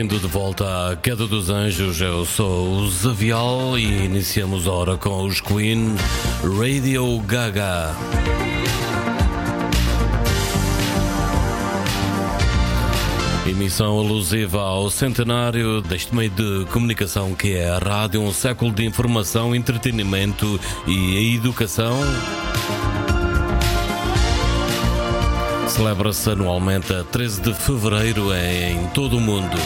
Bem-vindo de volta à Queda dos Anjos. Eu sou o Zavial e iniciamos a hora com os Queen Radio Gaga. Emissão alusiva ao centenário deste meio de comunicação que é a rádio, um século de informação, entretenimento e educação. Celebra-se anualmente a 13 de fevereiro em todo o mundo.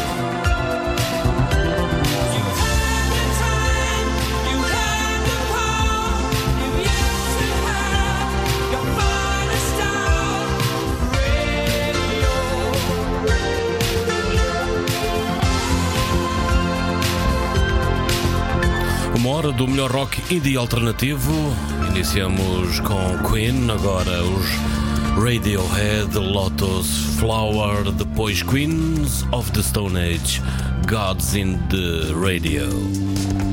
Uma hora do melhor rock indie alternativo. Iniciamos com Queen, agora os Radiohead, Lotus, Flower, the depois Queens of the Stone Age, Gods in the Radio.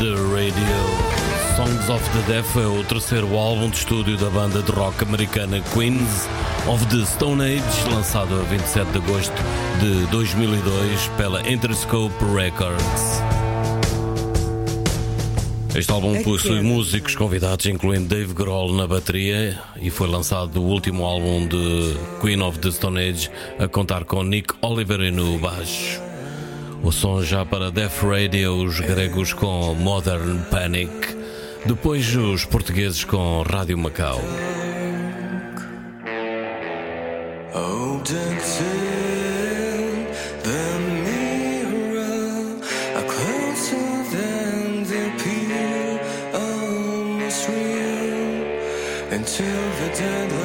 the Radio. Songs of the Deaf é o terceiro álbum de estúdio da banda de rock americana Queens of the Stone Age, lançado a 27 de agosto de 2002 pela Interscope Records. Este álbum é possui é. músicos convidados, incluindo Dave Grohl na bateria, e foi lançado o último álbum de Queen of the Stone Age, a contar com Nick Oliveri no baixo. O som já para Def Radio, os gregos com Modern Panic, depois os portugueses com Rádio Macau. Until the dead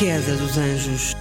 queda dos anjos.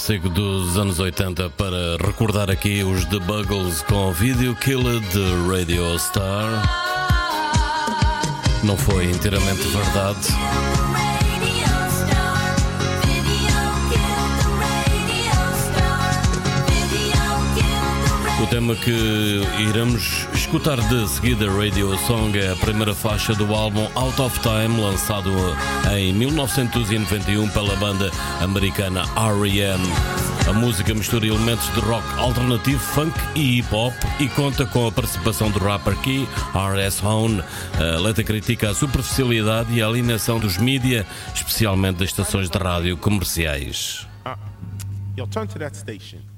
clássico dos anos 80 para recordar aqui os The Buggles com Video Killer de Radio Star. Não foi inteiramente verdade. tema que iremos escutar de seguida, Radio Song, é a primeira faixa do álbum Out of Time, lançado em 1991 pela banda americana R.E.M. A música mistura elementos de rock alternativo, funk e hip hop e conta com a participação do rapper Key, R.S. Hone. A letra critica a superficialidade e a alienação dos mídia, especialmente das estações de rádio comerciais. Uh, you'll turn to that station.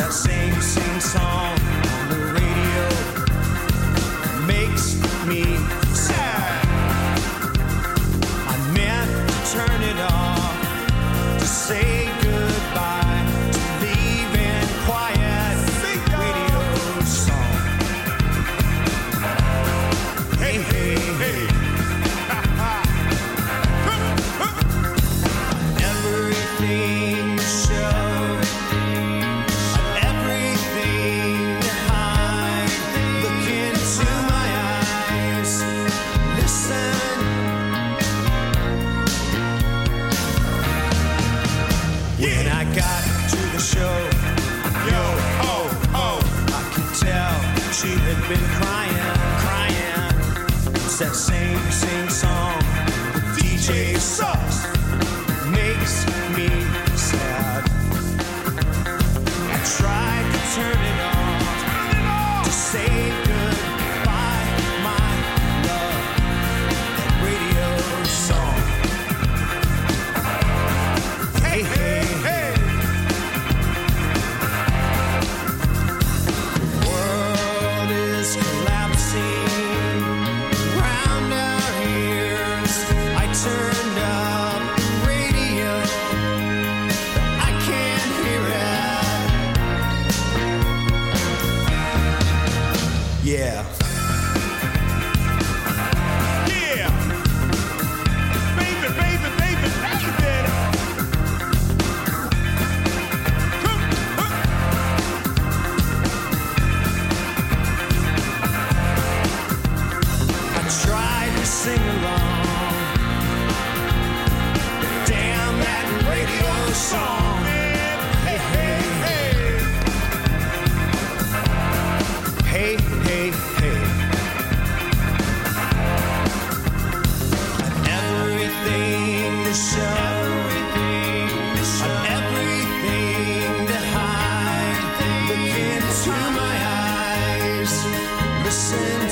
that same, same song. When I got to the show, yo, oh, oh, I could tell she had been crying, crying. It's that same, same song. The DJ sucks, makes me sad. I tried to turn it.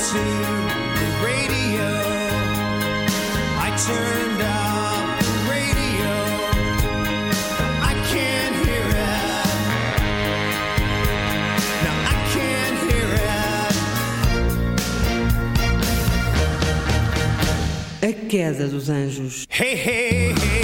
to the radio. I turned radio. A queda dos anjos. Hey, hey, hey.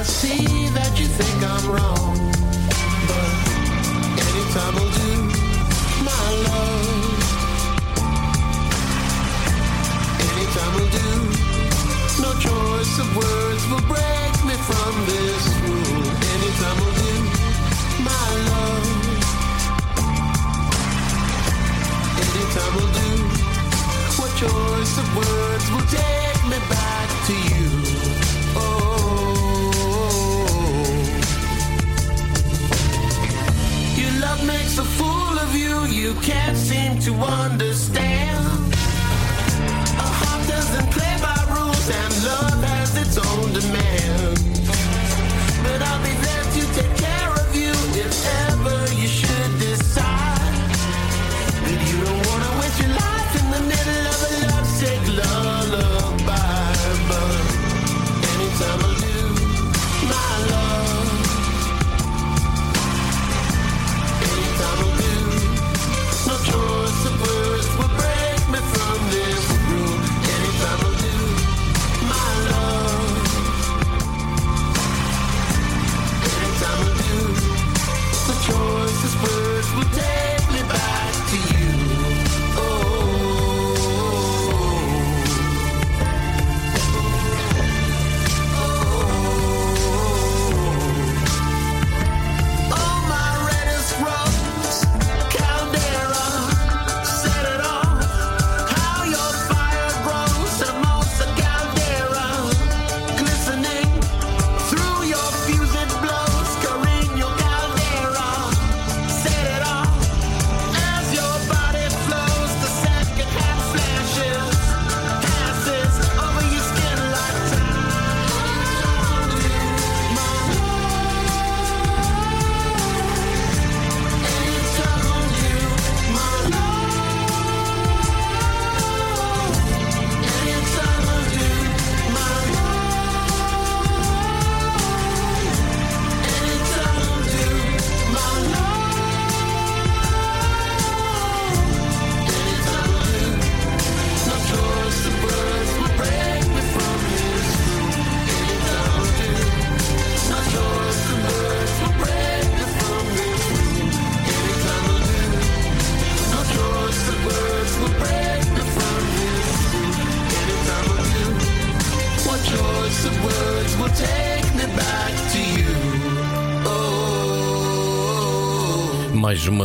I see that you think I'm wrong. you can't seem to understand.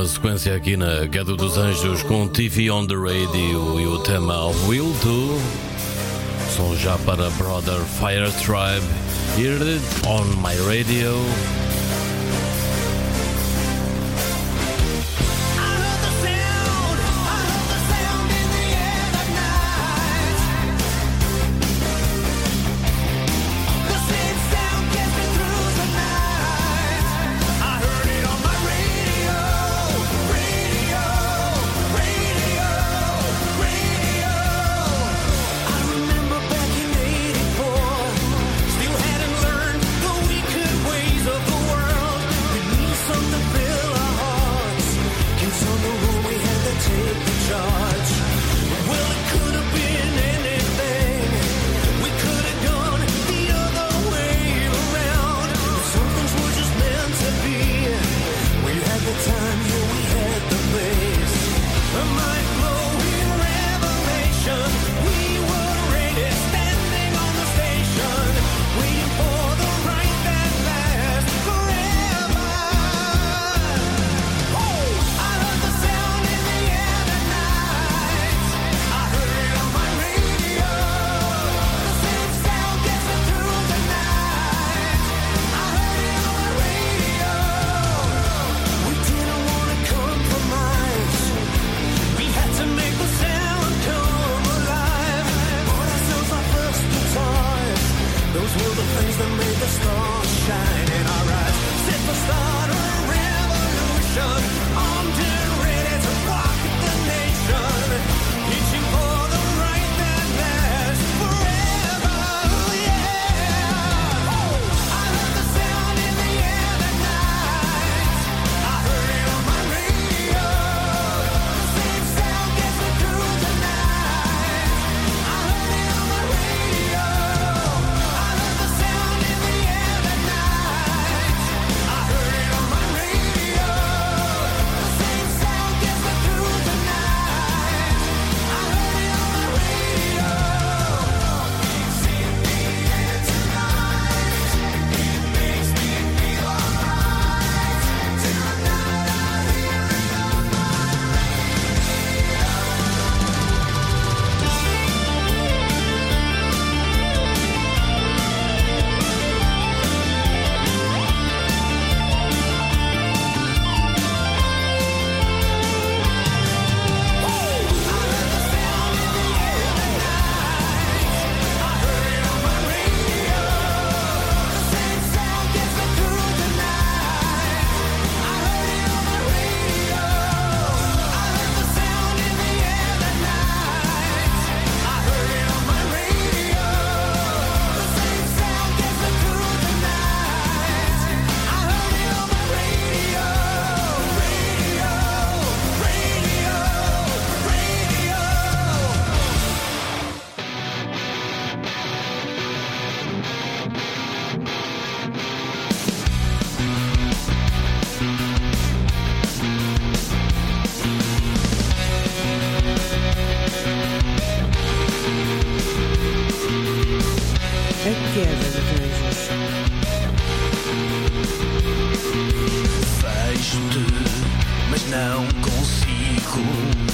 sequência aqui na Gado dos Anjos com TV on the Radio e o tema Will Do. Som já para Brother Fire Tribe, Hear It on My Radio. não consigo.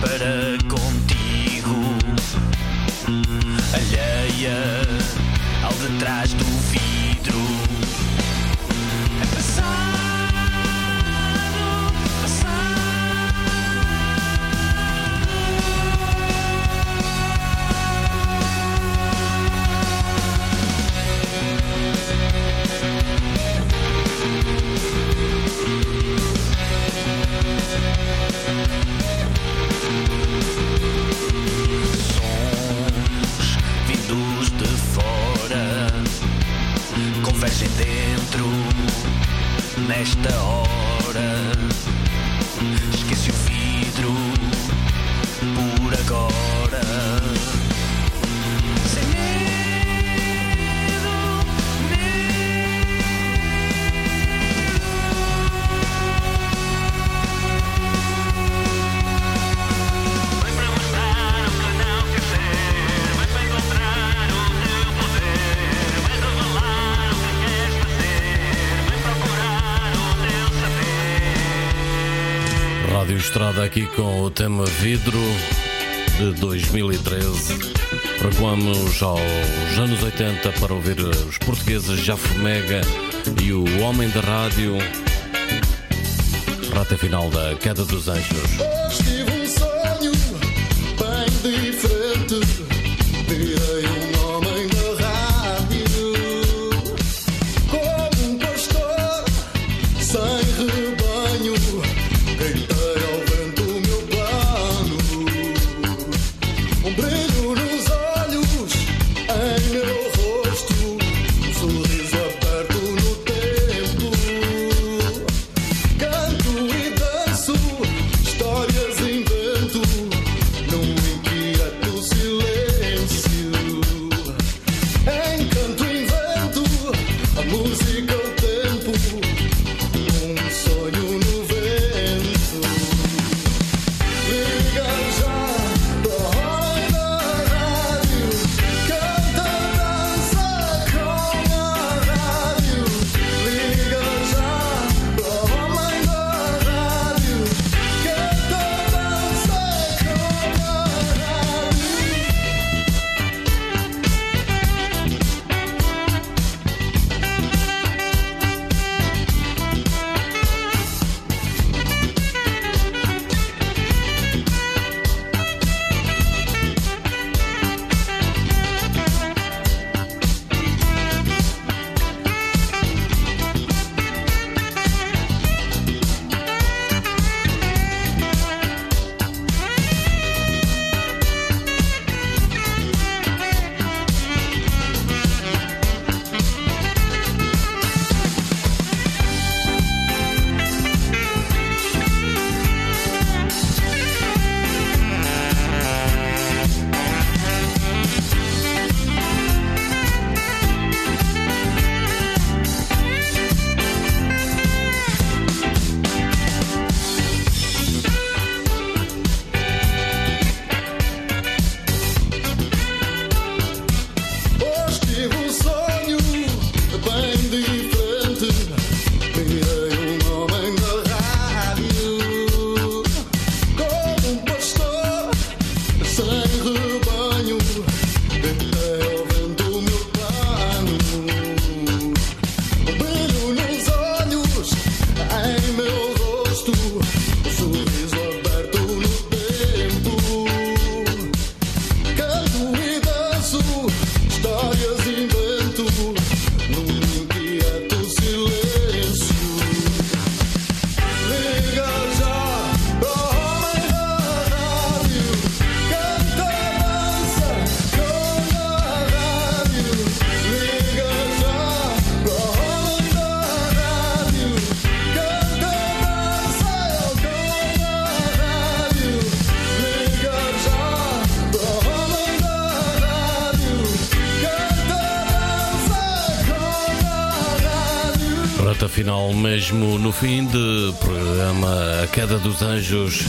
para contigo, alheia ao detrás do fio. estrada aqui com o tema Vidro de 2013. Recuamos aos anos 80 para ouvir os portugueses Jafomega e o Homem da Rádio. Rata final da Queda dos Anjos. mesmo no fim de programa A Queda dos Anjos,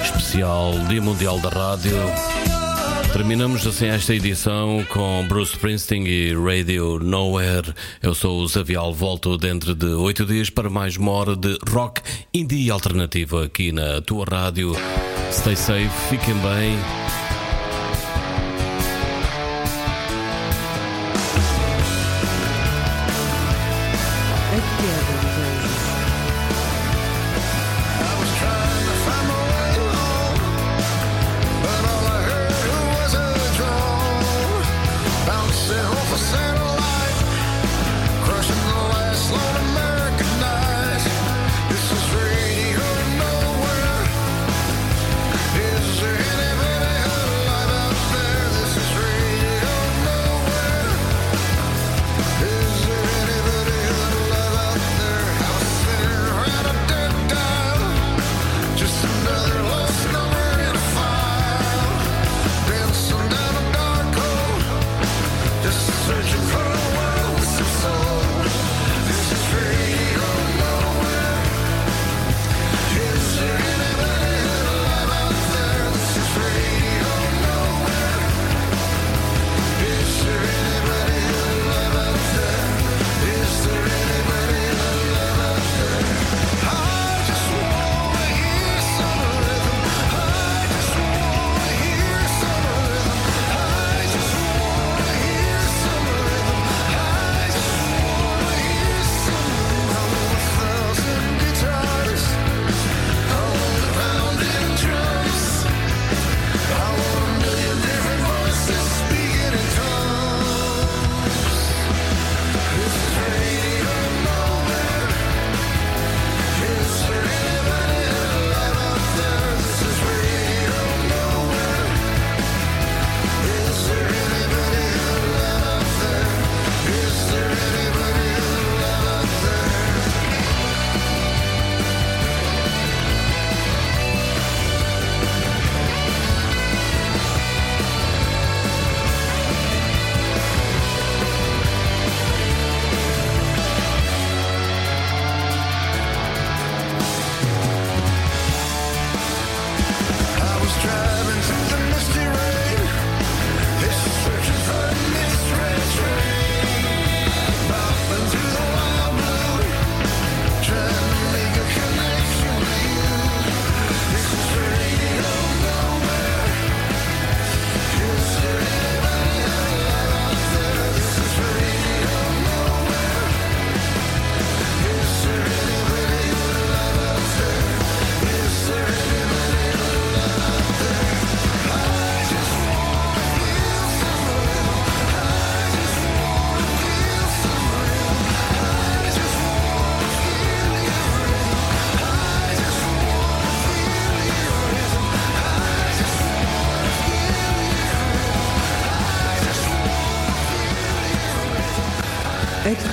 especial Dia Mundial da Rádio. Terminamos assim esta edição com Bruce Springsteen e Radio Nowhere. Eu sou o Xavial, volto dentro de oito dias para mais uma hora de rock indie alternativo aqui na tua rádio. Stay safe, fiquem bem.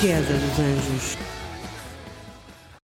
riqueza dos anjos.